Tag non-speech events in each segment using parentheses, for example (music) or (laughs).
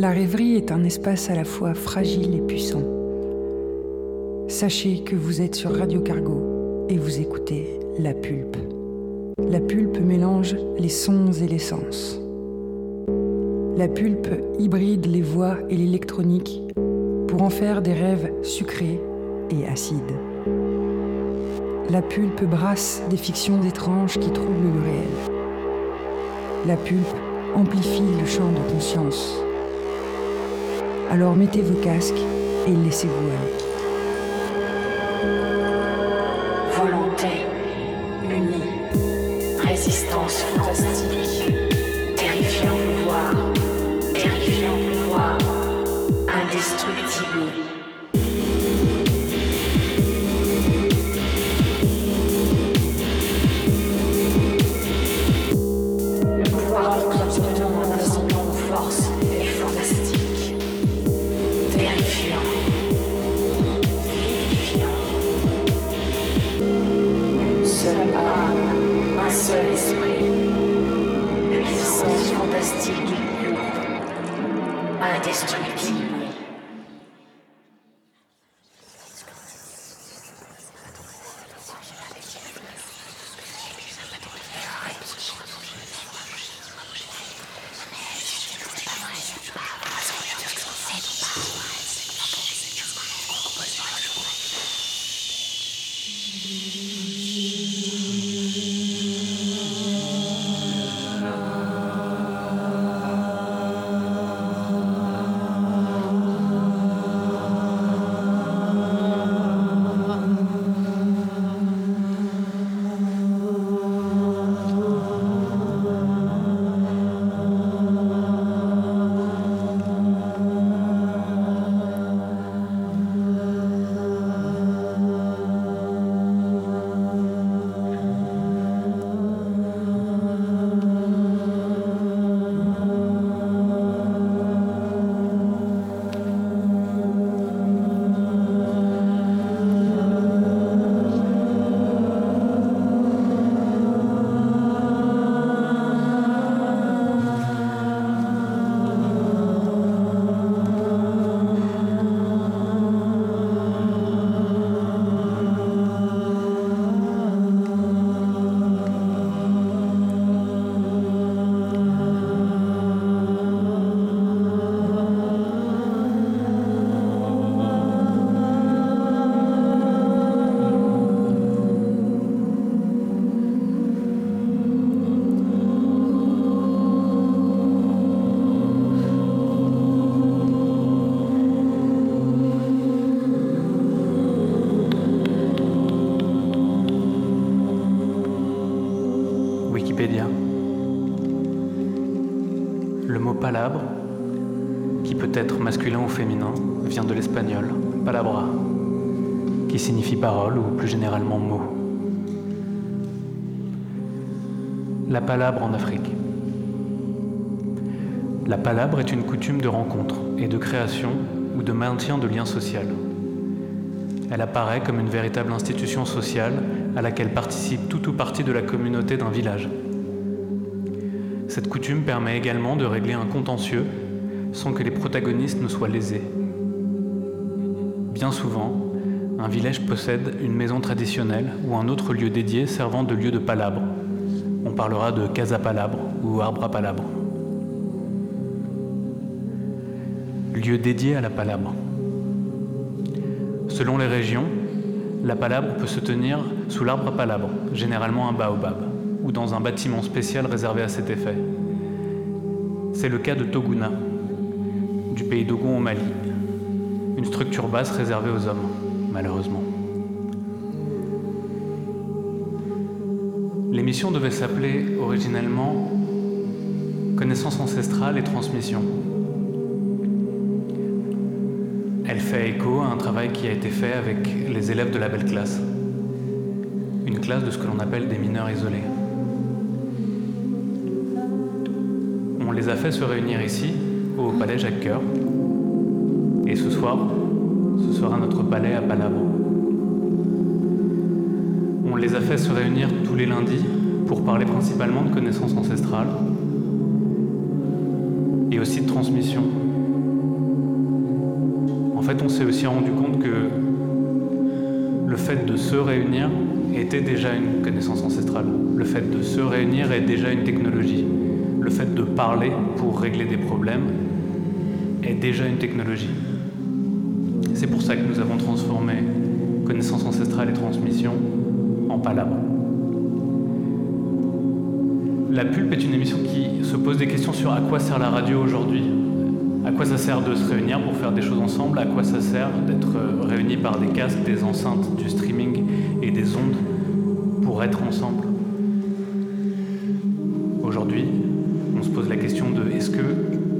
La rêverie est un espace à la fois fragile et puissant. Sachez que vous êtes sur Radio Cargo et vous écoutez La Pulpe. La Pulpe mélange les sons et les sens. La Pulpe hybride les voix et l'électronique pour en faire des rêves sucrés et acides. La Pulpe brasse des fictions étranges qui troublent le réel. La Pulpe amplifie le champ de conscience. Alors mettez vos casques et laissez-vous aller. Volonté unie, résistance fantastique, terrifiant pouvoir, terrifiant pouvoir, indestructible. Qui signifie parole ou plus généralement mot. La palabre en Afrique. La palabre est une coutume de rencontre et de création ou de maintien de liens sociaux. Elle apparaît comme une véritable institution sociale à laquelle participe tout ou partie de la communauté d'un village. Cette coutume permet également de régler un contentieux sans que les protagonistes ne soient lésés. Bien souvent, un village possède une maison traditionnelle ou un autre lieu dédié servant de lieu de palabre. On parlera de casa palabre ou arbre à palabre. Lieu dédié à la palabre. Selon les régions, la palabre peut se tenir sous l'arbre à palabre, généralement un baobab, ou dans un bâtiment spécial réservé à cet effet. C'est le cas de Toguna, du pays d'Ogon au Mali, une structure basse réservée aux hommes, malheureusement. L'émission devait s'appeler originellement Connaissance ancestrale et transmission. Elle fait écho à un travail qui a été fait avec les élèves de la belle classe, une classe de ce que l'on appelle des mineurs isolés. On les a fait se réunir ici, au palais Jacques Coeur, et ce soir, sera notre palais à Palabre. On les a fait se réunir tous les lundis pour parler principalement de connaissances ancestrales et aussi de transmission fait, on s'est aussi rendu compte que le fait de se réunir était déjà une connaissance ancestrale. Le fait de se réunir est déjà une technologie. Le fait de parler pour régler des problèmes est déjà une technologie. C'est pour ça que nous avons transformé connaissance ancestrale et transmission en palabre. La Pulpe est une émission qui se pose des questions sur à quoi sert la radio aujourd'hui, à quoi ça sert de se réunir pour faire des choses ensemble? À quoi ça sert d'être euh, réunis par des casques, des enceintes, du streaming et des ondes pour être ensemble? Aujourd'hui, on se pose la question de est-ce que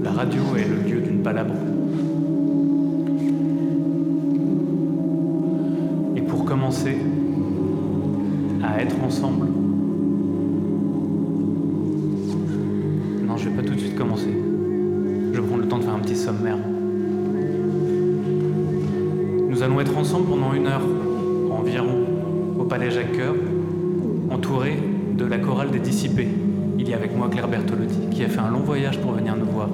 la radio est le lieu d'une palabre? Être ensemble, non, je vais pas tout de suite commencer. Je prendre le temps de faire un petit sommaire. Nous allons être ensemble pendant une heure environ au Palais Jacques Coeur, entouré de la chorale des dissipés. Il y a avec moi Claire Bertolotti, qui a fait un long voyage pour venir nous voir.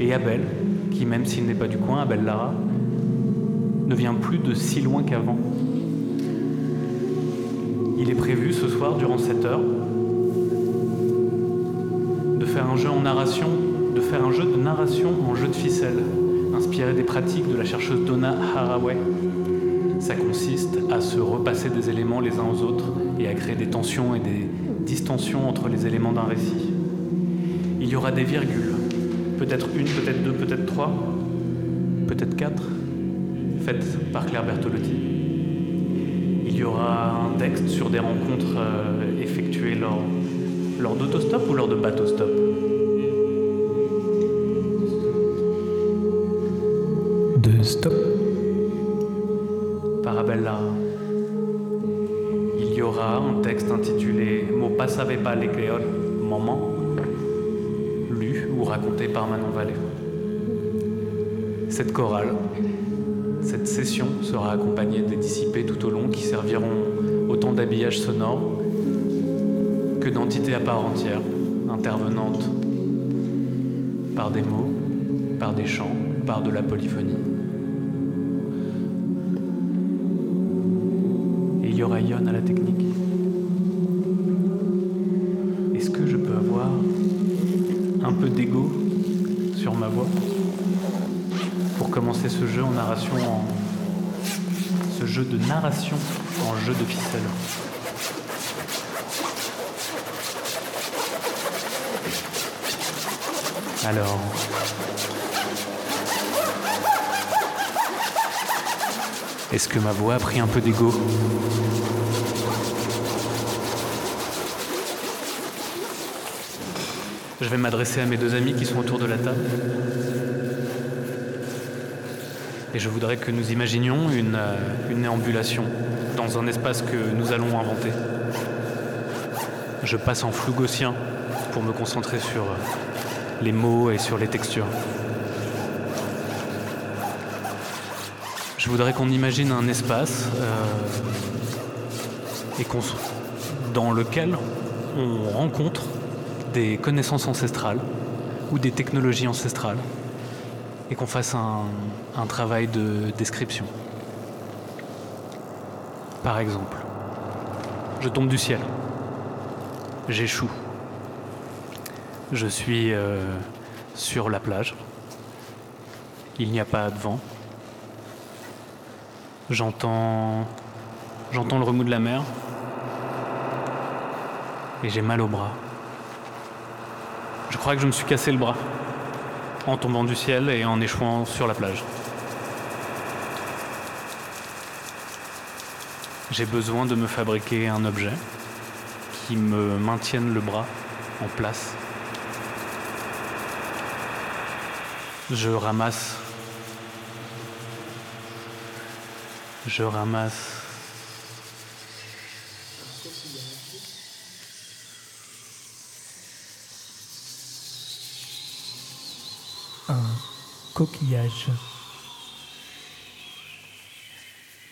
Et Abel, qui même s'il n'est pas du coin, Abel Lara, ne vient plus de si loin qu'avant. Il est prévu ce soir, durant cette heure, de faire un jeu en narration de faire un jeu de narration en jeu de ficelle, inspiré des pratiques de la chercheuse Donna Haraway. Ça consiste à se repasser des éléments les uns aux autres et à créer des tensions et des distensions entre les éléments d'un récit. Il y aura des virgules, peut-être une, peut-être deux, peut-être trois, peut-être quatre, faites par Claire Bertolotti. Il y aura un texte sur des rencontres euh, effectuées lors, lors d'autostop ou lors de bateau-stop Stop. Parabella. Il y aura un texte intitulé Mo savait pas les créoles, Maman, lu ou raconté par Manon Vallée. Cette chorale, cette session sera accompagnée des dissipés tout au long qui serviront autant d'habillage sonore que d'entités à part entière, intervenantes par des mots, par des chants, par de la polyphonie. il y aura Yon à la technique. Ce jeu en narration en ce jeu de narration en jeu de ficelle. Alors, Est-ce que ma voix a pris un peu d'ego? Je vais m'adresser à mes deux amis qui sont autour de la table. Et je voudrais que nous imaginions une, euh, une néambulation dans un espace que nous allons inventer. Je passe en flou gaussien pour me concentrer sur euh, les mots et sur les textures. Je voudrais qu'on imagine un espace euh, et dans lequel on rencontre des connaissances ancestrales ou des technologies ancestrales et qu'on fasse un, travail de description. Par exemple, je tombe du ciel, j'échoue, je suis euh, sur la plage, il n'y a pas de vent, J'entends. J'entends le remous de la mer. Et j'ai mal au bras. Je crois que je me suis cassé le bras en tombant du ciel et en échouant sur la plage. J'ai besoin de me fabriquer un objet qui me maintienne le bras en place. Je ramasse Je ramasse. Un coquillage.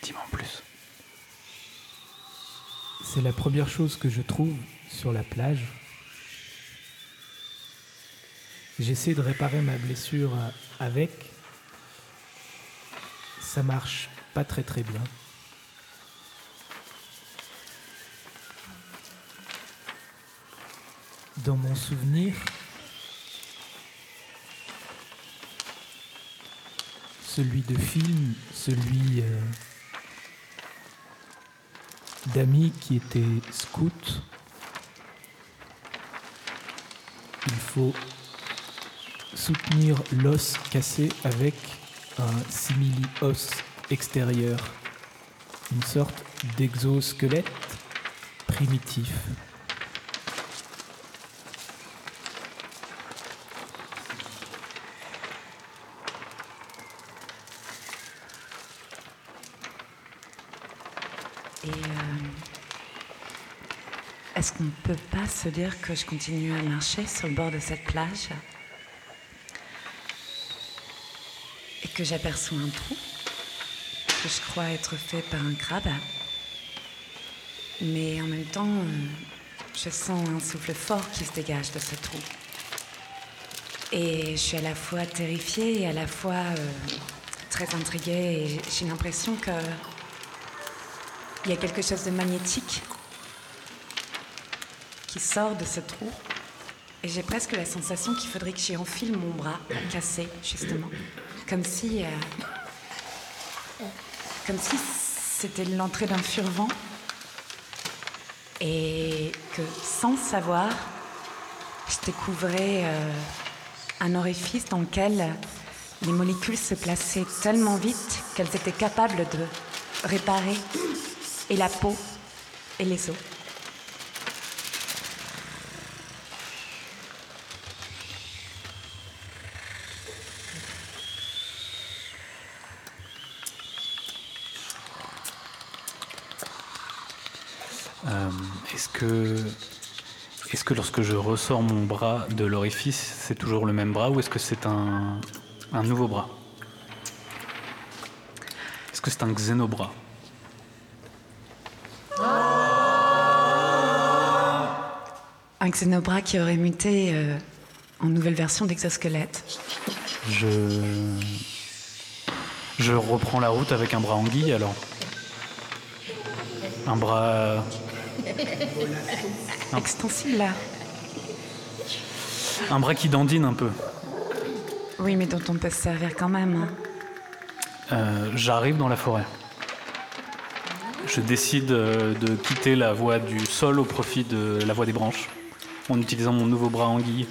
Dis-moi en plus. C'est la première chose que je trouve sur la plage. J'essaie de réparer ma blessure avec ça marche pas très très bien. Dans mon souvenir, celui de film, celui euh, d'amis qui étaient scouts, il faut soutenir l'os cassé avec un simili-os extérieur, une sorte d'exosquelette primitif. Et euh, est-ce qu'on ne peut pas se dire que je continue à marcher sur le bord de cette plage et que j'aperçois un trou que je crois être fait par un crabe Mais en même temps, euh, je sens un souffle fort qui se dégage de ce trou. Et je suis à la fois terrifiée et à la fois euh, très intriguée et j'ai l'impression que il y a quelque chose de magnétique qui sort de ce trou. Et j'ai presque la sensation qu'il faudrait que j'y enfile mon bras cassé, justement. Comme si. euh, comme si c'était l'entrée d'un furvent. Et que sans savoir, je découvrais euh, un orifice dans lequel les molécules se plaçaient tellement vite qu'elles étaient capables de réparer et la peau et les os. Euh, est-ce que, est-ce que lorsque je ressors mon bras de l'orifice, c'est toujours le même bras ou est-ce que c'est un, un nouveau bras? Est-ce que c'est un xénobras? Un xénobras qui aurait muté euh, en nouvelle version d'exosquelette. Je, je reprends la route avec un bras anguille alors. Un bras, Extensible là. un bras qui dandine un peu. Oui, mais dont on peut se servir quand même. hein. Euh, J'arrive dans la forêt. Je décide euh, de quitter la voie du sol au profit de la voie des branches, en utilisant mon nouveau bras anguille.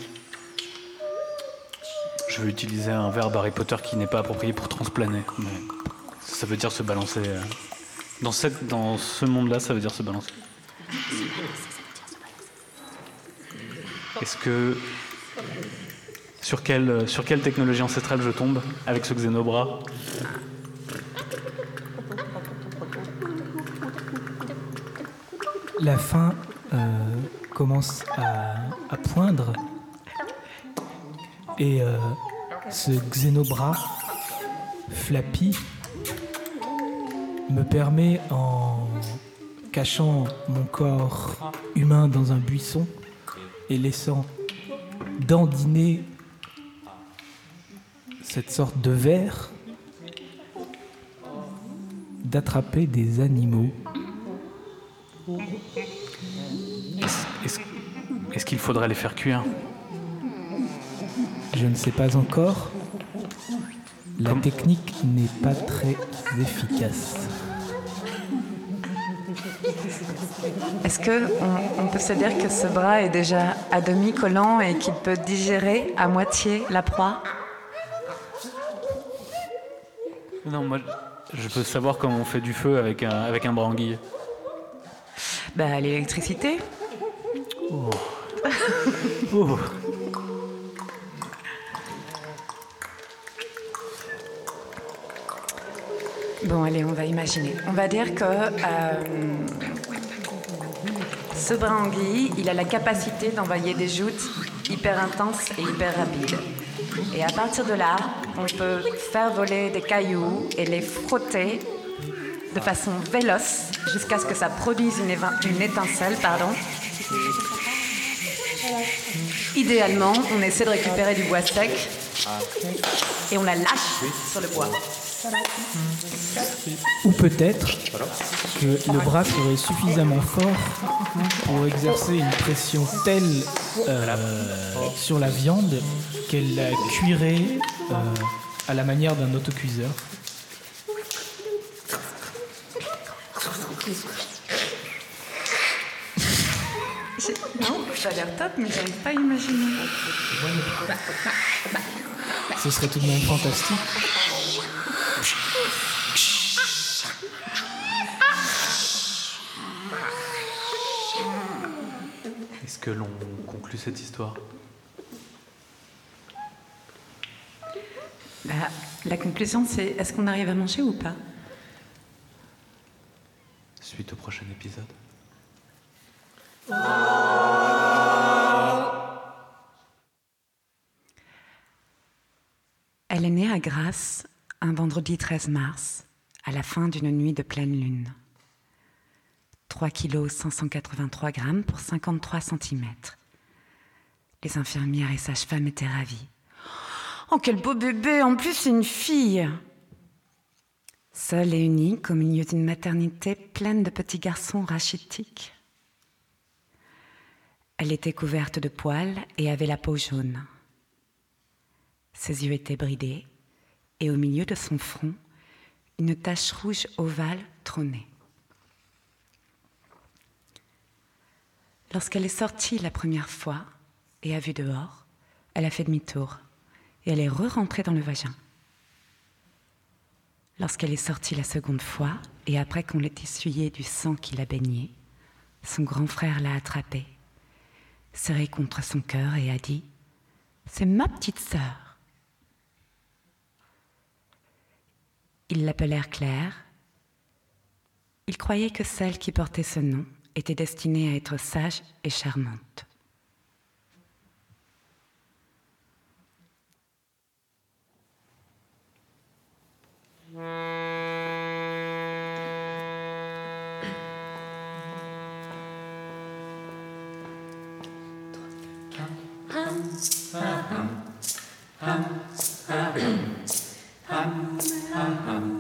Je veux utiliser un verbe Harry Potter qui n'est pas approprié pour transplaner, ça veut dire se balancer. euh. Dans, ce monde-là, ça veut dire se balancer. Est-ce que. Sur quelle, sur quelle technologie ancestrale je tombe avec ce xénobras La fin euh, commence à, poindre. Et euh, ce xénobras flappy me permet en cachant mon corps humain dans un buisson et laissant dandiner cette sorte de verre d'attraper des animaux est-ce qu'il faudrait les faire cuire Je ne sais pas encore. La Comme- technique n'est pas très efficace. Est-ce que on, on peut se dire que ce bras est déjà à demi collant et qu'il peut digérer à moitié la proie? Non, moi, je peux savoir comment on fait du feu avec un, avec un bras anguille. Bah, l'électricité. Oh. Bon, allez, on va imaginer. On va dire que euh, ce anguille, il a la capacité d'envoyer des joutes hyper intenses et hyper rapides. Et à partir de là, on peut faire voler des cailloux et les frotter de façon véloce jusqu'à ce que ça produise une, une étincelle, pardon. Idéalement, on essaie de récupérer du bois sec et on la lâche sur le bois. Ou peut-être que le bras serait suffisamment fort pour exercer une pression telle euh, sur la viande qu'elle la cuirait euh, à la manière d'un autocuiseur. Non, ça a l'air top, mais j'arrive pas à imaginer. Ce serait tout de même fantastique. Est-ce que l'on conclut cette histoire? Bah, la conclusion, c'est est-ce qu'on arrive à manger ou pas? Suite au prochain épisode. Elle est née à Grasse un vendredi 13 mars, à la fin d'une nuit de pleine lune. 3 kg 583 grammes pour 53 cm. Les infirmières et sages-femmes étaient ravies. Oh, quel beau bébé En plus, c'est une fille Seule et unique au milieu d'une maternité pleine de petits garçons rachitiques. Elle était couverte de poils et avait la peau jaune. Ses yeux étaient bridés et au milieu de son front, une tache rouge ovale trônait. Lorsqu'elle est sortie la première fois et a vu dehors, elle a fait demi-tour et elle est re-rentrée dans le vagin. Lorsqu'elle est sortie la seconde fois et après qu'on l'ait essuyé du sang qui l'a baignée, son grand frère l'a attrapée, serré contre son cœur et a dit C'est ma petite sœur. Ils l'appelèrent Claire. Ils croyaient que celle qui portait ce nom était destinée à être sage et charmante. 嗯。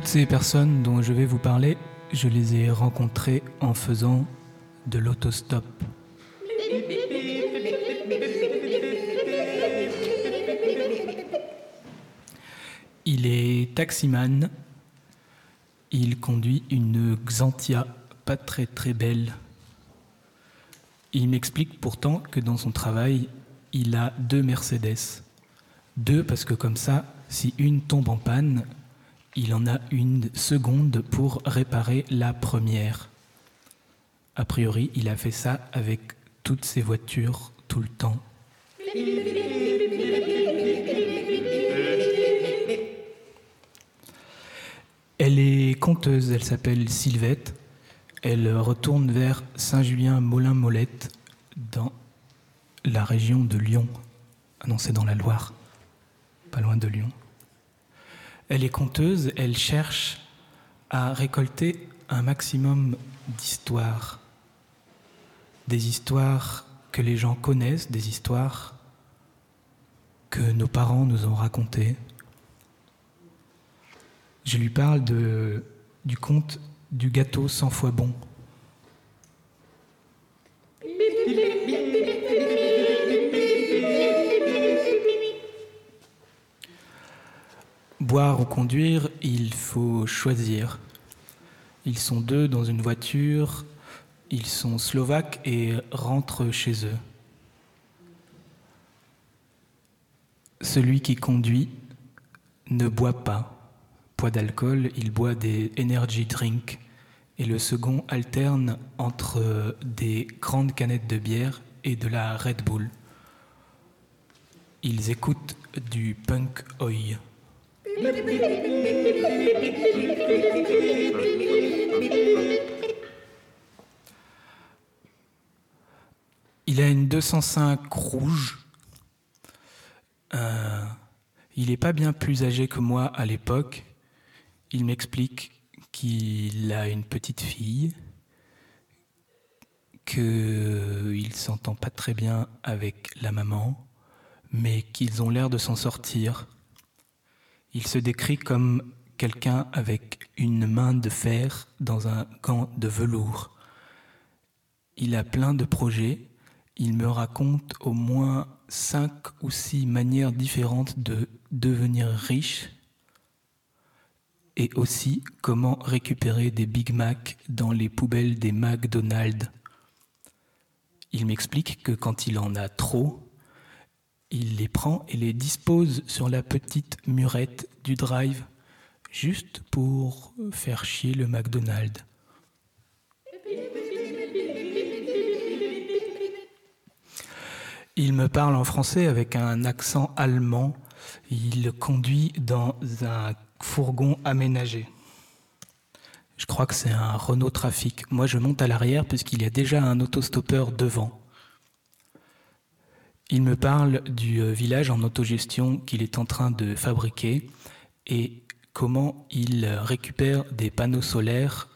Toutes ces personnes dont je vais vous parler, je les ai rencontrées en faisant de l'autostop. Il est taximan. Il conduit une Xantia, pas très très belle. Il m'explique pourtant que dans son travail, il a deux Mercedes. Deux parce que comme ça, si une tombe en panne, il en a une seconde pour réparer la première. A priori, il a fait ça avec toutes ses voitures tout le temps. conteuse, elle s'appelle Sylvette. Elle retourne vers Saint-Julien-Molin-Molette dans la région de Lyon. Ah non, c'est dans la Loire, pas loin de Lyon. Elle est conteuse, elle cherche à récolter un maximum d'histoires. Des histoires que les gens connaissent, des histoires que nos parents nous ont racontées. Je lui parle du conte du gâteau 100 fois bon. Boire ou conduire, il faut choisir. Ils sont deux dans une voiture, ils sont slovaques et rentrent chez eux. Celui qui conduit ne boit pas poids d'alcool, il boit des energy drinks et le second alterne entre des grandes canettes de bière et de la Red Bull. Ils écoutent du punk oi. Il a une 205 rouge. Euh, il n'est pas bien plus âgé que moi à l'époque. Il m'explique qu'il a une petite fille, qu'il s'entend pas très bien avec la maman, mais qu'ils ont l'air de s'en sortir. Il se décrit comme quelqu'un avec une main de fer dans un gant de velours. Il a plein de projets. Il me raconte au moins cinq ou six manières différentes de devenir riche et aussi comment récupérer des Big Mac dans les poubelles des McDonald's. Il m'explique que quand il en a trop, il les prend et les dispose sur la petite murette du drive, juste pour faire chier le McDonald's. Il me parle en français avec un accent allemand. Il conduit dans un fourgon aménagé. Je crois que c'est un Renault Trafic. Moi, je monte à l'arrière puisqu'il y a déjà un autostoppeur devant. Il me parle du euh, village en autogestion qu'il est en train de fabriquer et comment il récupère des panneaux solaires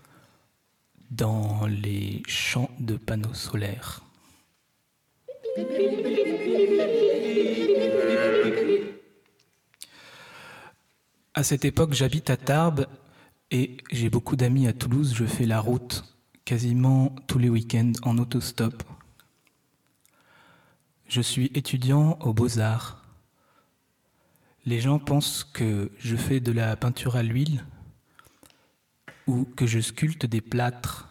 dans les champs de panneaux solaires. À cette époque, j'habite à Tarbes et j'ai beaucoup d'amis à Toulouse. Je fais la route quasiment tous les week-ends en autostop. Je suis étudiant aux beaux-arts. Les gens pensent que je fais de la peinture à l'huile ou que je sculpte des plâtres.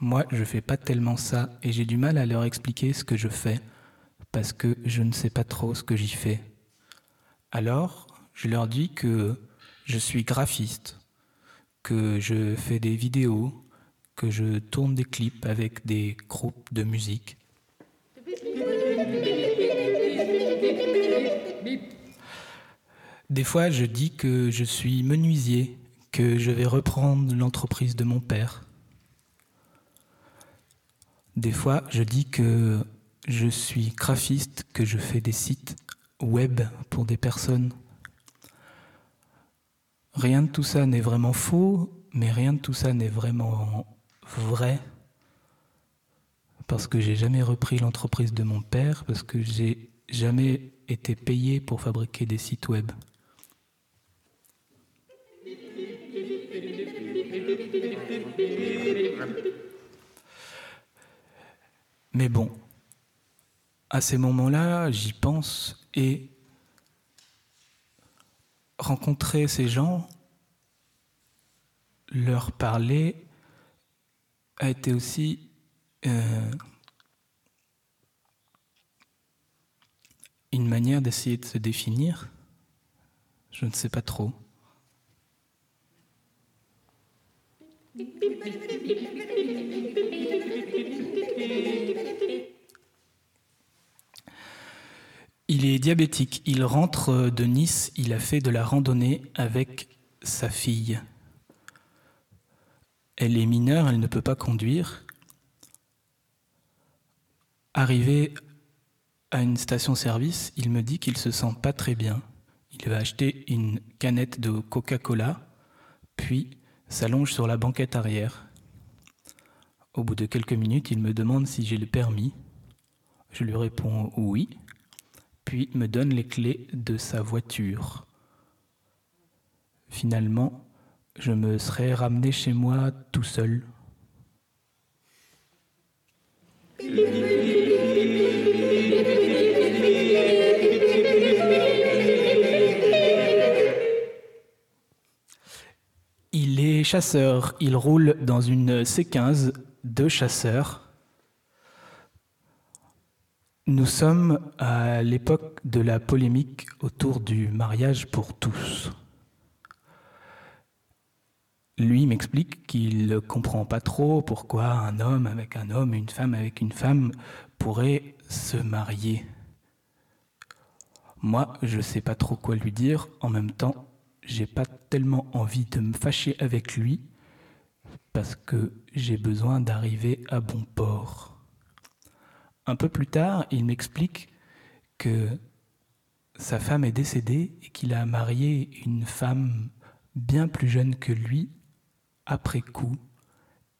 Moi, je fais pas tellement ça et j'ai du mal à leur expliquer ce que je fais parce que je ne sais pas trop ce que j'y fais. Alors, je leur dis que je suis graphiste, que je fais des vidéos, que je tourne des clips avec des groupes de musique. Des fois, je dis que je suis menuisier, que je vais reprendre l'entreprise de mon père. Des fois, je dis que je suis graphiste, que je fais des sites web pour des personnes Rien de tout ça n'est vraiment faux, mais rien de tout ça n'est vraiment vrai. Parce que j'ai jamais repris l'entreprise de mon père, parce que j'ai jamais été payé pour fabriquer des sites web. Mais bon, à ces moments-là, j'y pense et rencontrer ces gens, leur parler, a été aussi euh, une manière d'essayer de se définir. Je ne sais pas trop. Il est diabétique. Il rentre de Nice. Il a fait de la randonnée avec sa fille. Elle est mineure, elle ne peut pas conduire. Arrivé à une station-service, il me dit qu'il se sent pas très bien. Il va acheter une canette de Coca-Cola, puis s'allonge sur la banquette arrière. Au bout de quelques minutes, il me demande si j'ai le permis. Je lui réponds oui, puis me donne les clés de sa voiture. Finalement, je me serais ramené chez moi tout seul. (laughs) Il est chasseur, il roule dans une C15 de chasseurs. Nous sommes à l'époque de la polémique autour du mariage pour tous. Lui m'explique qu'il ne comprend pas trop pourquoi un homme avec un homme une femme avec une femme pourraient se marier. Moi, je ne sais pas trop quoi lui dire. En même temps, j'ai pas tellement envie de me fâcher avec lui parce que j'ai besoin d'arriver à bon port. Un peu plus tard, il m'explique que sa femme est décédée et qu'il a marié une femme bien plus jeune que lui après coup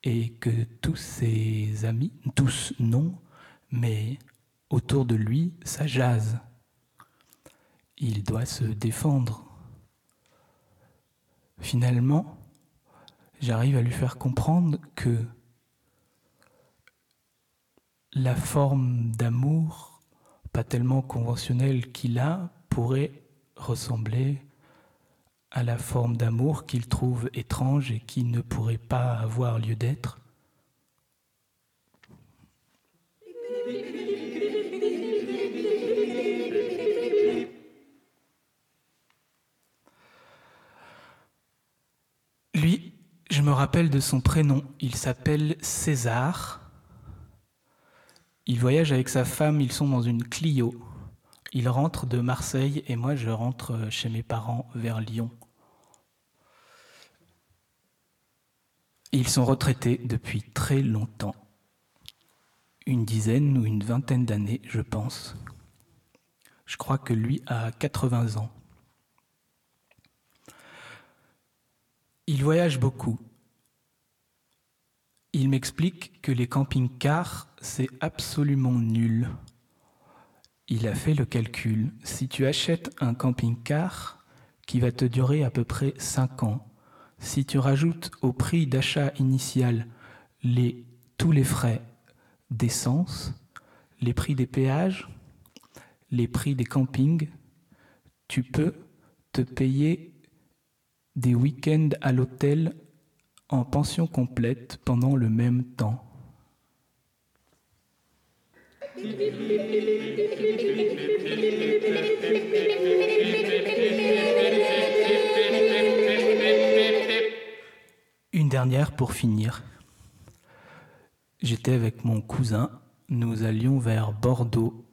et que tous ses amis, tous non, mais autour de lui, ça jase. Il doit se défendre. Finalement, j'arrive à lui faire comprendre que la forme d'amour, pas tellement conventionnelle qu'il a, pourrait ressembler à la forme d'amour qu'il trouve étrange et qui ne pourrait pas avoir lieu d'être. Rappelle de son prénom, il s'appelle César. Il voyage avec sa femme, ils sont dans une Clio. Il rentre de Marseille et moi je rentre chez mes parents vers Lyon. Ils sont retraités depuis très longtemps, une dizaine ou une vingtaine d'années, je pense. Je crois que lui a 80 ans. Il voyage beaucoup. Il m'explique que les camping-cars, c'est absolument nul. Il a fait le calcul. Si tu achètes un camping-car qui va te durer à peu près 5 ans, si tu rajoutes au prix d'achat initial tous les frais d'essence, les prix des péages, les prix des campings, tu peux te payer des week-ends à l'hôtel en pension complète pendant le même temps. Une dernière pour finir. J'étais avec mon cousin, nous allions vers Bordeaux.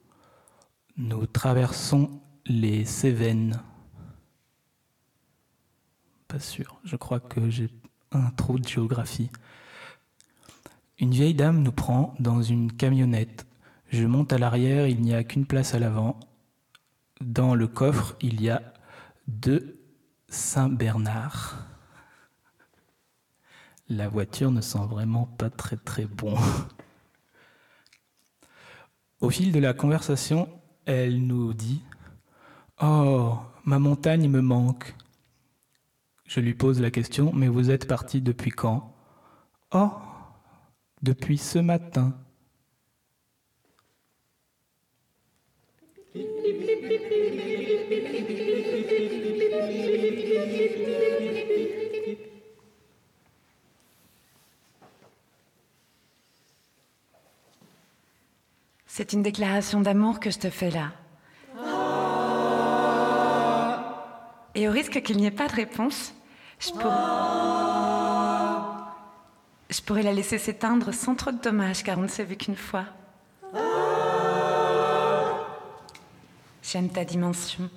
Nous traversons les Cévennes. Pas sûr, je crois que j'ai un trou de géographie. Une vieille dame nous prend dans une camionnette. Je monte à l'arrière, il n'y a qu'une place à l'avant. Dans le coffre, il y a deux Saint-Bernard. La voiture ne sent vraiment pas très très bon. Au fil de la conversation, elle nous dit Oh, ma montagne me manque. Je lui pose la question Mais vous êtes parti depuis quand? Oh, depuis ce matin. C'est une déclaration d'amour que je te fais là. Et au risque qu'il n'y ait pas de réponse, je, pourrais la laisser s'éteindre sans trop de dommages, car on ne s'est vu qu'une fois. J'aime ta dimension.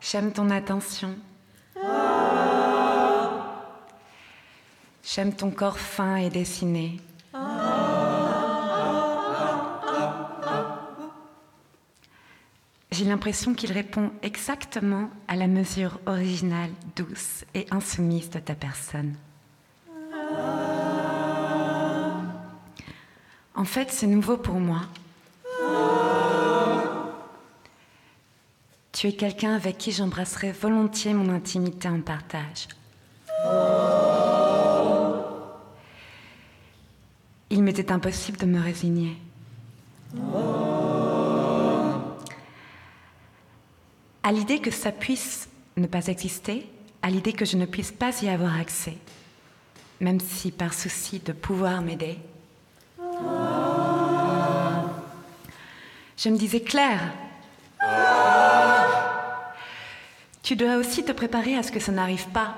J'aime ton attention. J'aime ton corps fin et dessiné. J'ai l'impression qu'il répond exactement à la mesure originale, douce et insoumise de ta personne. En fait, c'est nouveau pour moi. Tu es quelqu'un avec qui j'embrasserais volontiers mon intimité en partage. Il m'était impossible de me résigner. À l'idée que ça puisse ne pas exister, à l'idée que je ne puisse pas y avoir accès, même si par souci de pouvoir m'aider. Je me disais, Claire, tu dois aussi te préparer à ce que ça n'arrive pas.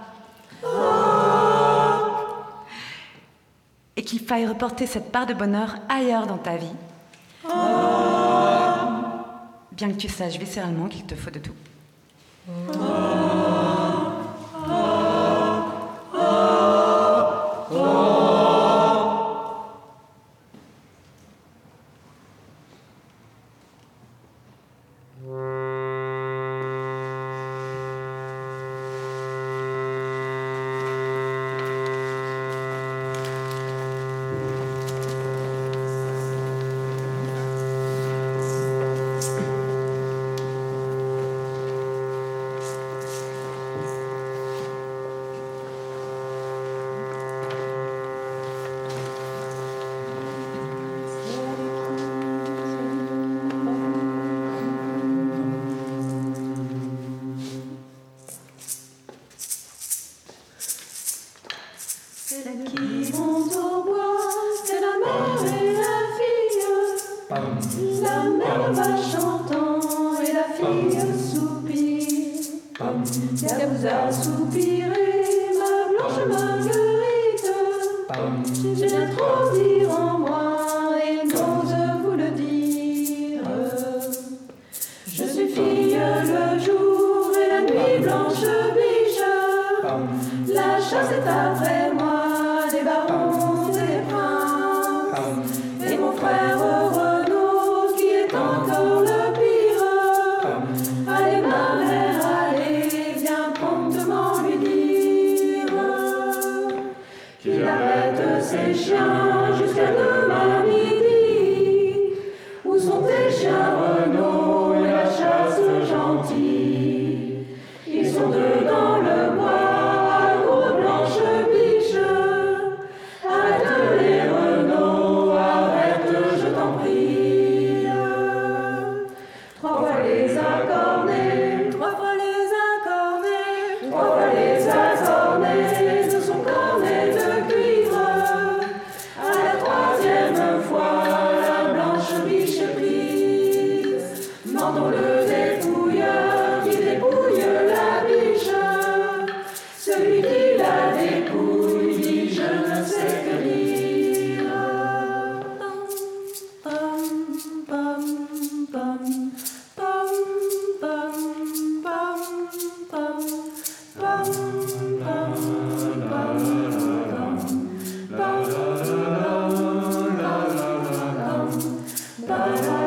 Et qu'il faille reporter cette part de bonheur ailleurs dans ta vie. Bien que tu saches viscéralement qu'il te faut de tout. qui La mère va chantant et la fille soupire. Elle vous a soupiré, Amen.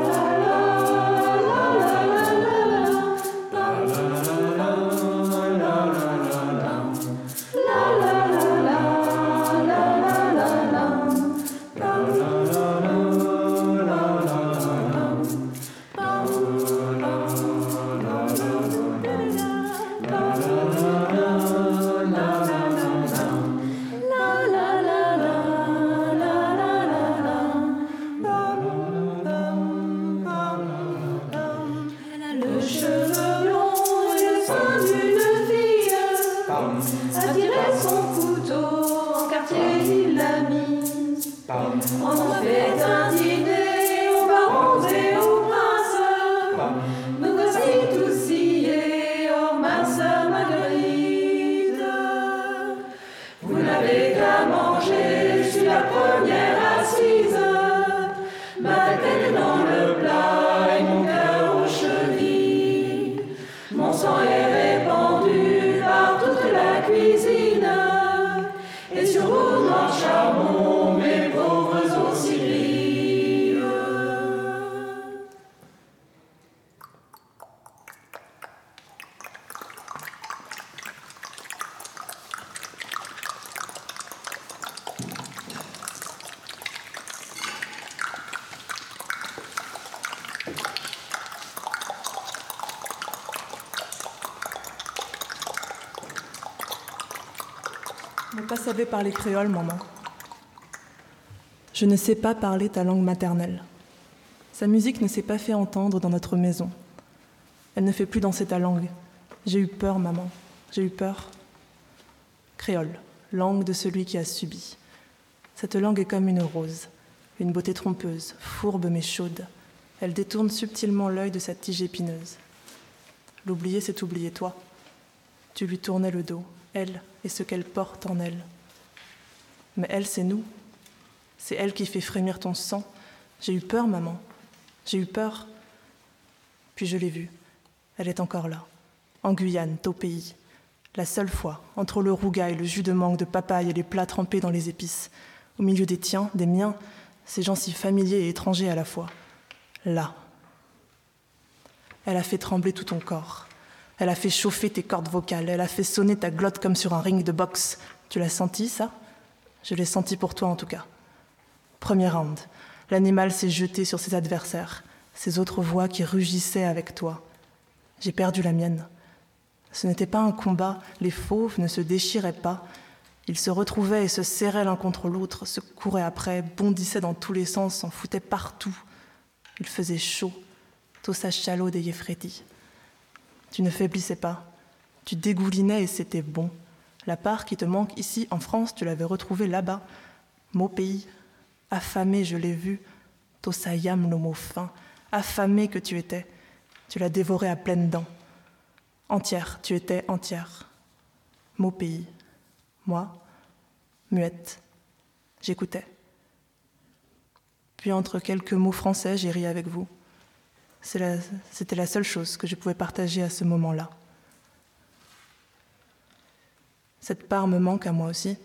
Parler créole, maman. Je ne sais pas parler ta langue maternelle. Sa musique ne s'est pas fait entendre dans notre maison. Elle ne fait plus danser ta langue. J'ai eu peur, maman. J'ai eu peur. Créole, langue de celui qui a subi. Cette langue est comme une rose, une beauté trompeuse, fourbe mais chaude. Elle détourne subtilement l'œil de sa tige épineuse. L'oublier, c'est oublier toi. Tu lui tournais le dos, elle et ce qu'elle porte en elle. Mais elle, c'est nous. C'est elle qui fait frémir ton sang. J'ai eu peur, maman. J'ai eu peur. Puis je l'ai vue. Elle est encore là, en Guyane, au pays. La seule fois, entre le rougail, le jus de mangue de papaye et les plats trempés dans les épices, au milieu des tiens, des miens, ces gens si familiers et étrangers à la fois. Là. Elle a fait trembler tout ton corps. Elle a fait chauffer tes cordes vocales. Elle a fait sonner ta glotte comme sur un ring de boxe. Tu l'as senti, ça? Je l'ai senti pour toi, en tout cas. Premier round. L'animal s'est jeté sur ses adversaires, ses autres voix qui rugissaient avec toi. J'ai perdu la mienne. Ce n'était pas un combat, les fauves ne se déchiraient pas. Ils se retrouvaient et se serraient l'un contre l'autre, se couraient après, bondissaient dans tous les sens, s'en foutaient partout. Il faisait chaud, tosa chalot des Yefredi. Tu ne faiblissais pas, tu dégoulinais et c'était bon. La part qui te manque ici en France, tu l'avais retrouvée là-bas. Mon pays, affamé, je l'ai vu. Tosayam, le mot fin, affamé que tu étais. Tu l'as dévoré à pleines dents. Entière, tu étais entière. Mon pays, moi, muette, j'écoutais. Puis entre quelques mots français, j'ai ri avec vous. C'était la, seule chose que je pouvais partager à ce moment-là. Cette part me manque à moi aussi.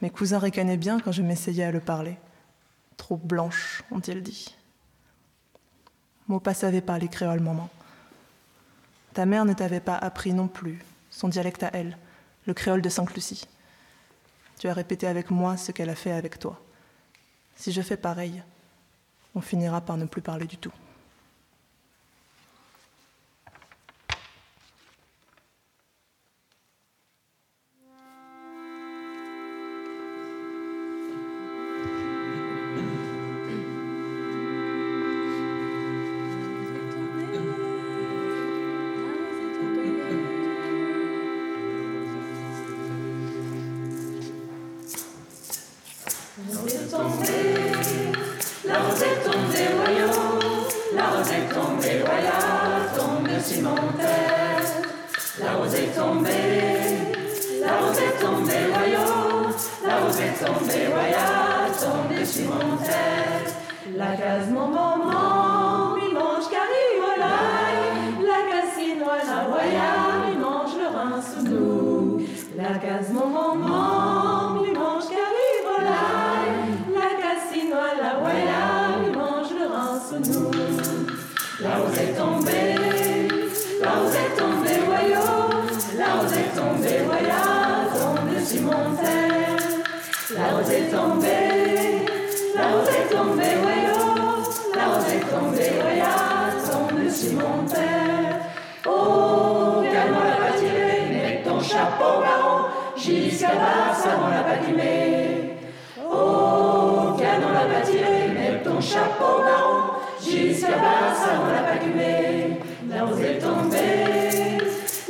Mes cousins ricanaient bien quand je m'essayais à le parler. Trop blanche, ont-ils dit. pas savait parler créole, maman. Ta mère ne t'avait pas appris non plus son dialecte à elle, le créole de Sainte-Lucie. Tu as répété avec moi ce qu'elle a fait avec toi. Si je fais pareil, on finira par ne plus parler du tout. jusqu'à Mars avant la patimée. Oh, canon la patirée, mets ton chapeau marron jusqu'à Mars avant la pas patimée. La rose est tombée,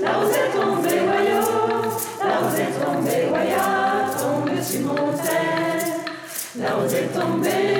la rose est tombée, voyons, la rose est tombée, voyons, tombe sur mon terre. La rose est tombée.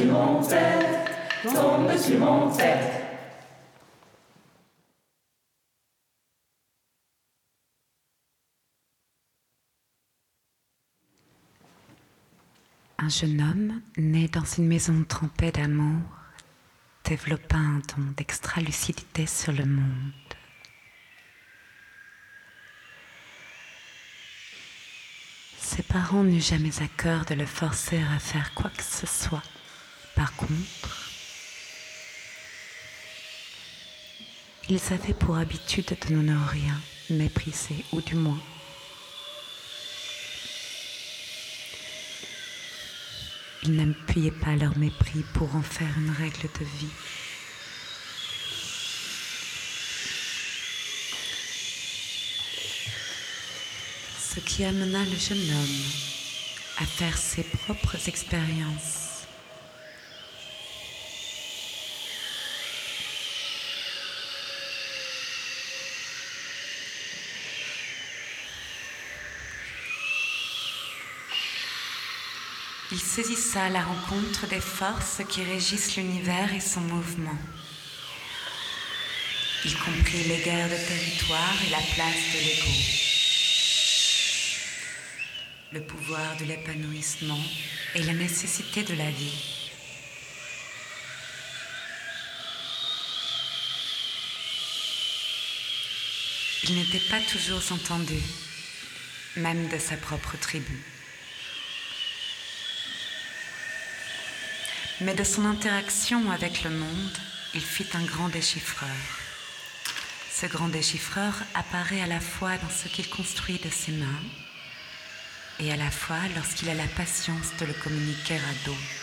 mon sur mon. Un jeune homme, né dans une maison trempée d'amour, développa un don d'extra-lucidité sur le monde. Ses parents n'eurent jamais à cœur de le forcer à faire quoi que ce soit. Par contre, ils avaient pour habitude de ne rien mépriser, ou du moins Ils n'appuyaient pas leur mépris pour en faire une règle de vie. Ce qui amena le jeune homme à faire ses propres expériences. Il saisissa la rencontre des forces qui régissent l'univers et son mouvement. Il comprit les guerres de territoire et la place de l'ego. Le pouvoir de l'épanouissement et la nécessité de la vie. Il n'était pas toujours entendu, même de sa propre tribu. Mais de son interaction avec le monde, il fit un grand déchiffreur. Ce grand déchiffreur apparaît à la fois dans ce qu'il construit de ses mains et à la fois lorsqu'il a la patience de le communiquer à d'autres.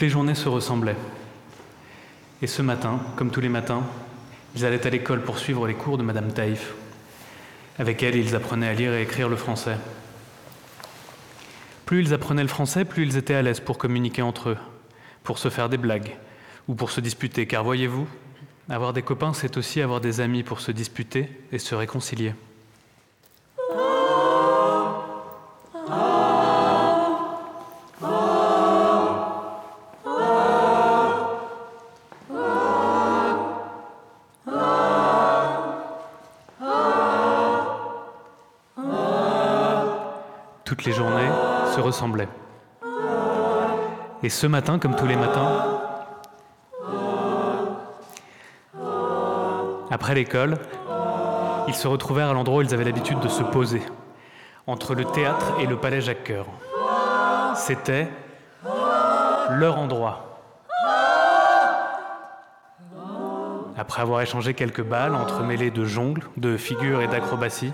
Les journées se ressemblaient. Et ce matin, comme tous les matins, ils allaient à l'école pour suivre les cours de Madame Taïf. Avec elle, ils apprenaient à lire et écrire le français. Plus ils apprenaient le français, plus ils étaient à l'aise pour communiquer entre eux, pour se faire des blagues ou pour se disputer. Car voyez-vous, avoir des copains, c'est aussi avoir des amis pour se disputer et se réconcilier. Les journées se ressemblaient. Et ce matin, comme tous les matins, après l'école, ils se retrouvèrent à l'endroit où ils avaient l'habitude de se poser, entre le théâtre et le palais Jacques-Cœur. C'était leur endroit. Après avoir échangé quelques balles entremêlées de jongles, de figures et d'acrobaties,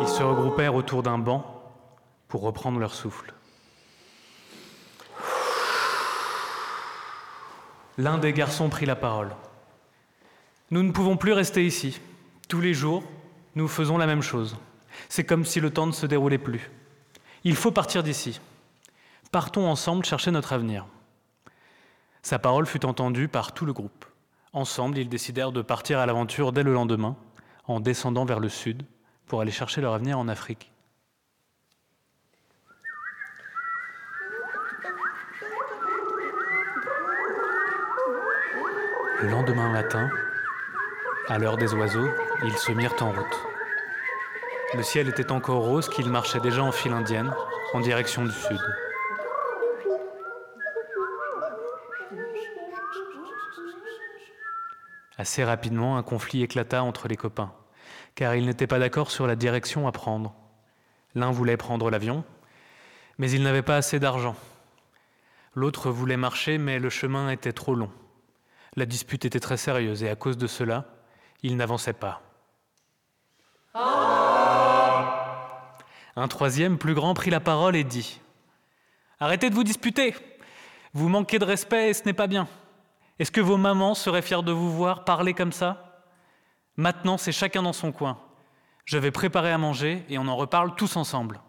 ils se regroupèrent autour d'un banc pour reprendre leur souffle. L'un des garçons prit la parole. Nous ne pouvons plus rester ici. Tous les jours, nous faisons la même chose. C'est comme si le temps ne se déroulait plus. Il faut partir d'ici. Partons ensemble chercher notre avenir. Sa parole fut entendue par tout le groupe. Ensemble, ils décidèrent de partir à l'aventure dès le lendemain, en descendant vers le sud, pour aller chercher leur avenir en Afrique. Le lendemain matin, à l'heure des oiseaux, ils se mirent en route. Le ciel était encore rose qu'ils marchaient déjà en file indienne, en direction du sud. Assez rapidement, un conflit éclata entre les copains, car ils n'étaient pas d'accord sur la direction à prendre. L'un voulait prendre l'avion, mais il n'avait pas assez d'argent. L'autre voulait marcher, mais le chemin était trop long. La dispute était très sérieuse et à cause de cela, il n'avançait pas. Un troisième, plus grand, prit la parole et dit Arrêtez de vous disputer Vous manquez de respect et ce n'est pas bien. Est-ce que vos mamans seraient fières de vous voir parler comme ça? Maintenant, c'est chacun dans son coin. Je vais préparer à manger et on en reparle tous ensemble.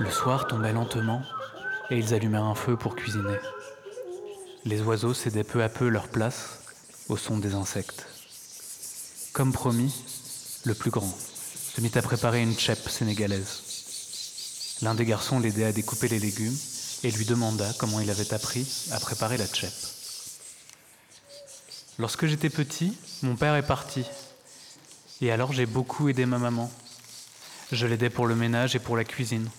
Le soir tombait lentement et ils allumèrent un feu pour cuisiner. Les oiseaux cédaient peu à peu leur place au son des insectes. Comme promis, le plus grand se mit à préparer une chèpe sénégalaise. L'un des garçons l'aidait à découper les légumes et lui demanda comment il avait appris à préparer la chèpe. Lorsque j'étais petit, mon père est parti. Et alors j'ai beaucoup aidé ma maman. Je l'aidais pour le ménage et pour la cuisine.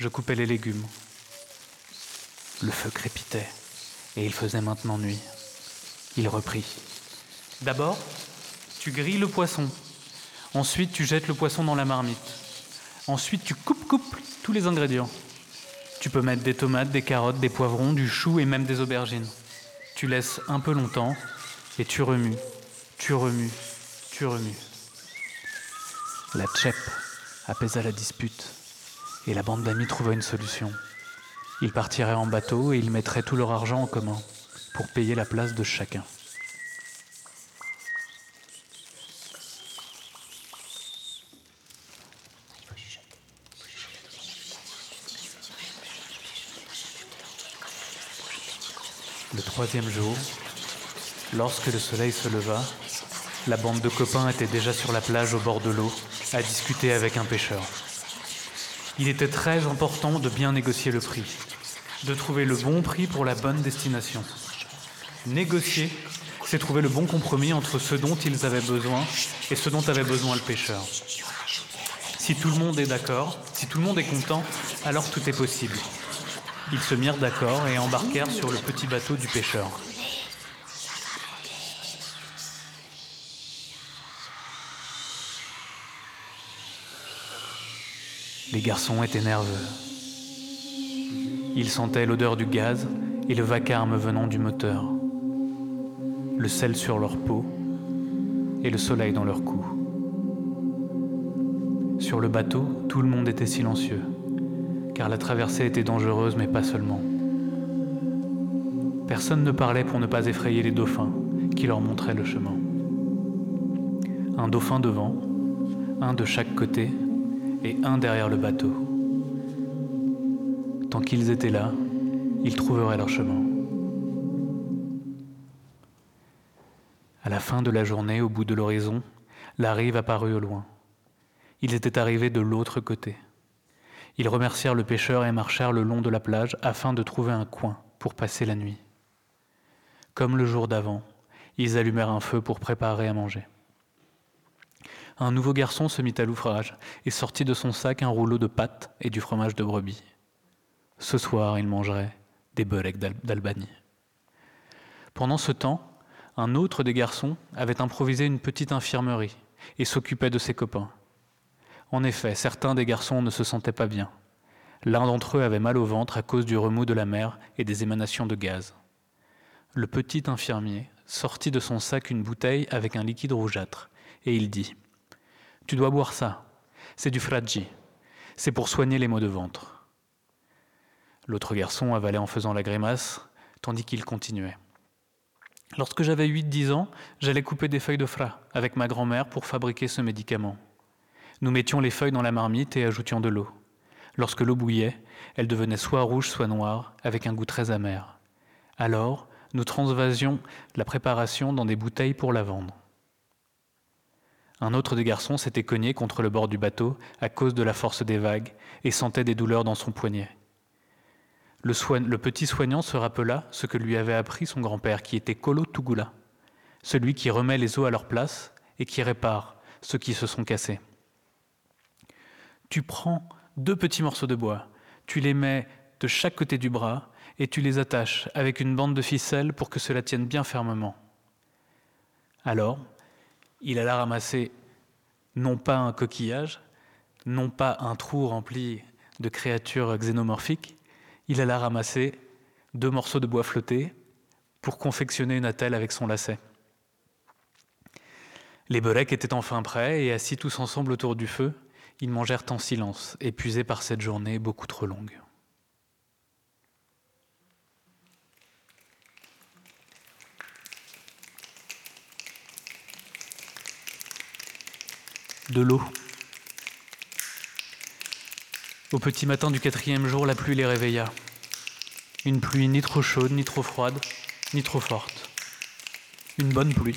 Je coupais les légumes. Le feu crépitait et il faisait maintenant nuit. Il reprit. D'abord, tu grilles le poisson. Ensuite, tu jettes le poisson dans la marmite. Ensuite, tu coupes, coupes tous les ingrédients. Tu peux mettre des tomates, des carottes, des poivrons, du chou et même des aubergines. Tu laisses un peu longtemps et tu remues, tu remues, tu remues. La tchèpe apaisa la dispute et la bande d'amis trouva une solution. Ils partiraient en bateau et ils mettraient tout leur argent en commun pour payer la place de chacun. Le troisième jour, lorsque le soleil se leva, la bande de copains était déjà sur la plage au bord de l'eau à discuter avec un pêcheur. Il était très important de bien négocier le prix, de trouver le bon prix pour la bonne destination. Négocier, c'est trouver le bon compromis entre ce dont ils avaient besoin et ce dont avait besoin le pêcheur. Si tout le monde est d'accord, si tout le monde est content, alors tout est possible. Ils se mirent d'accord et embarquèrent sur le petit bateau du pêcheur. Les garçons étaient nerveux. Ils sentaient l'odeur du gaz et le vacarme venant du moteur, le sel sur leur peau et le soleil dans leur cou. Sur le bateau, tout le monde était silencieux, car la traversée était dangereuse, mais pas seulement. Personne ne parlait pour ne pas effrayer les dauphins qui leur montraient le chemin. Un dauphin devant, un de chaque côté, et un derrière le bateau. Tant qu'ils étaient là, ils trouveraient leur chemin. À la fin de la journée, au bout de l'horizon, la rive apparut au loin. Ils étaient arrivés de l'autre côté. Ils remercièrent le pêcheur et marchèrent le long de la plage afin de trouver un coin pour passer la nuit. Comme le jour d'avant, ils allumèrent un feu pour préparer à manger un nouveau garçon se mit à l'ouvrage et sortit de son sac un rouleau de pâtes et du fromage de brebis. Ce soir, il mangerait des beureks d'Albanie. Pendant ce temps, un autre des garçons avait improvisé une petite infirmerie et s'occupait de ses copains. En effet, certains des garçons ne se sentaient pas bien. L'un d'entre eux avait mal au ventre à cause du remous de la mer et des émanations de gaz. Le petit infirmier sortit de son sac une bouteille avec un liquide rougeâtre et il dit tu dois boire ça. C'est du fraggi. C'est pour soigner les maux de ventre. L'autre garçon avalait en faisant la grimace, tandis qu'il continuait. Lorsque j'avais 8-10 ans, j'allais couper des feuilles de fra avec ma grand-mère pour fabriquer ce médicament. Nous mettions les feuilles dans la marmite et ajoutions de l'eau. Lorsque l'eau bouillait, elle devenait soit rouge, soit noire, avec un goût très amer. Alors, nous transvasions la préparation dans des bouteilles pour la vendre. Un autre des garçons s'était cogné contre le bord du bateau à cause de la force des vagues et sentait des douleurs dans son poignet. Le, petit soignant se rappela ce que lui avait appris son grand-père, qui était Kolo Tugula, celui qui remet les os à leur place et qui répare ceux qui se sont cassés. Tu prends deux petits morceaux de bois, tu les mets de chaque côté du bras et tu les attaches avec une bande de ficelle pour que cela tienne bien fermement. Alors, il alla ramasser non pas un coquillage, non pas un trou rempli de créatures xénomorphiques, il alla ramasser deux morceaux de bois flottés pour confectionner une attelle avec son lacet. Les Berecs étaient enfin prêts et assis tous ensemble autour du feu, ils mangèrent en silence, épuisés par cette journée beaucoup trop longue. De l'eau. Au petit matin du quatrième jour, la pluie les réveilla. Une pluie ni trop chaude, ni trop froide, ni trop forte. Une bonne pluie.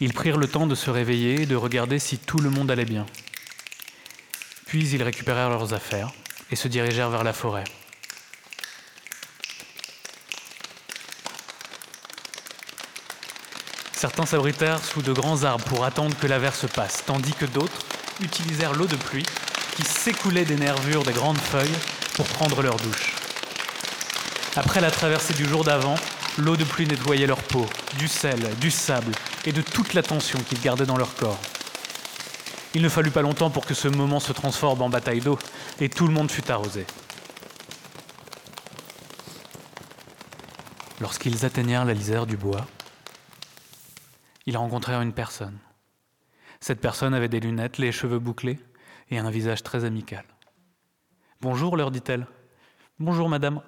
Ils prirent le temps de se réveiller et de regarder si tout le monde allait bien. Puis ils récupérèrent leurs affaires et se dirigèrent vers la forêt. Certains s'abritèrent sous de grands arbres pour attendre que l'averse passe, tandis que d'autres utilisèrent l'eau de pluie qui s'écoulaient des nervures des grandes feuilles pour prendre leur douche. Après la traversée du jour d'avant, l'eau de pluie nettoyait leur peau, du sel, du sable et de toute la tension qu'ils gardaient dans leur corps. Il ne fallut pas longtemps pour que ce moment se transforme en bataille d'eau et tout le monde fut arrosé. Lorsqu'ils atteignèrent la lisière du bois, ils rencontrèrent une personne. Cette personne avait des lunettes, les cheveux bouclés et un visage très amical. Bonjour, leur dit-elle. Bonjour, madame,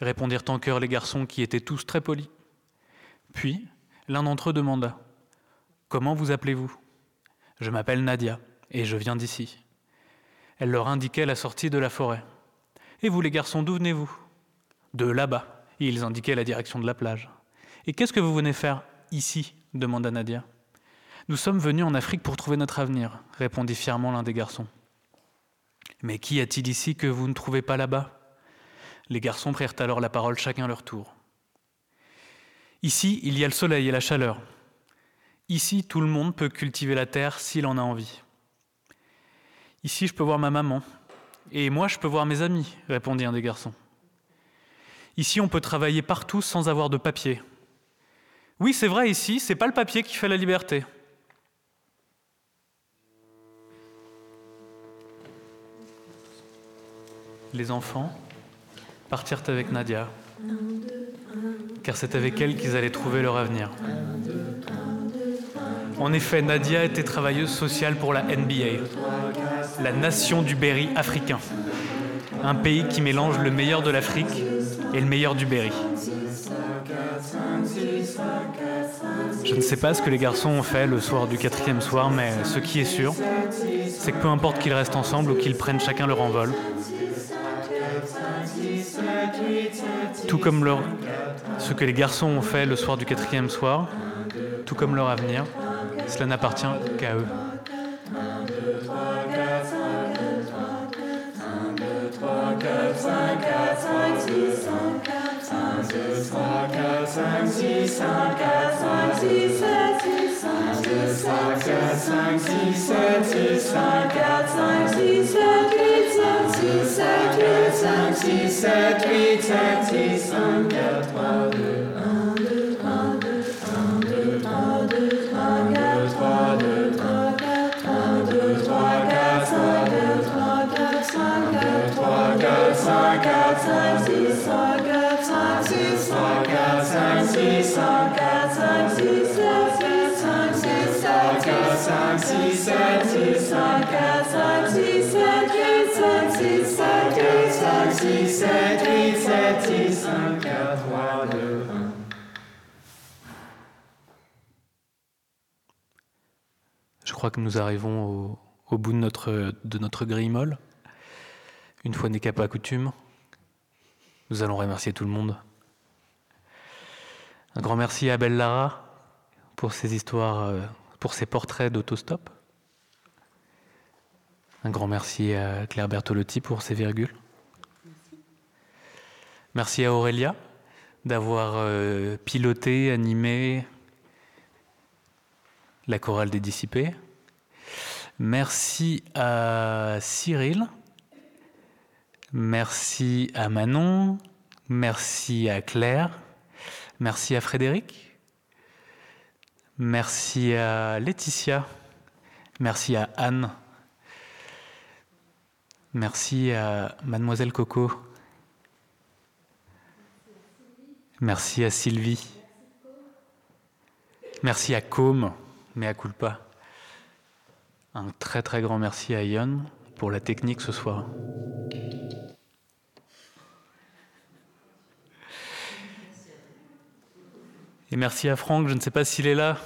répondirent en chœur les garçons qui étaient tous très polis. Puis, l'un d'entre eux demanda Comment vous appelez-vous? Je m'appelle Nadia et je viens d'ici. Elle leur indiquait la sortie de la forêt. Et vous, les garçons, d'où venez-vous? De là-bas. ils indiquaient la direction de la plage. Et qu'est-ce que vous venez faire ici? Demanda Nadia. Nous sommes venus en Afrique pour trouver notre avenir, répondit fièrement l'un des garçons. Mais qu'y a-t-il ici que vous ne trouvez pas là-bas? Les garçons prirent alors la parole chacun leur tour. Ici, il y a le soleil et la chaleur. Ici, tout le monde peut cultiver la terre s'il en a envie. Ici, je peux voir ma maman. Et moi, je peux voir mes amis, répondit un des garçons. Ici, on peut travailler partout sans avoir de papier. Oui, c'est vrai, ici, c'est pas le papier qui fait la liberté. les enfants partirent avec Nadia, car c'est avec elle qu'ils allaient trouver leur avenir. En effet, Nadia était travailleuse sociale pour la NBA, la nation du Berry africain, un pays qui mélange le meilleur de l'Afrique et le meilleur du Berry. Je ne sais pas ce que les garçons ont fait le soir du quatrième soir, mais ce qui est sûr, c'est que peu importe qu'ils restent ensemble ou qu'ils prennent chacun leur envol, tout comme ce que les garçons ont fait le soir du quatrième soir, tout comme leur avenir, cela n'appartient qu'à eux. 1, 2, 3, Je crois que nous arrivons au, bout de notre, de notre grille. Une fois n'est qu'à pas coutume, nous allons remercier tout le monde. Un grand merci à Belle Lara pour ses histoires, euh, pour ses portraits d'autostop. Un grand merci à Claire Bertolotti pour ses virgules. Merci à Aurélia d'avoir euh, piloté, animé la chorale des dissipés. Merci à Cyril. Merci à Manon. Merci à Claire. Merci à Frédéric. Merci à Laetitia. Merci à Anne. Merci à Mademoiselle Coco. Merci à Sylvie. Merci à Com, mais à culpa. Un très très grand merci à Ion pour la technique ce soir. Et merci à Franck, je ne sais pas s'il est là,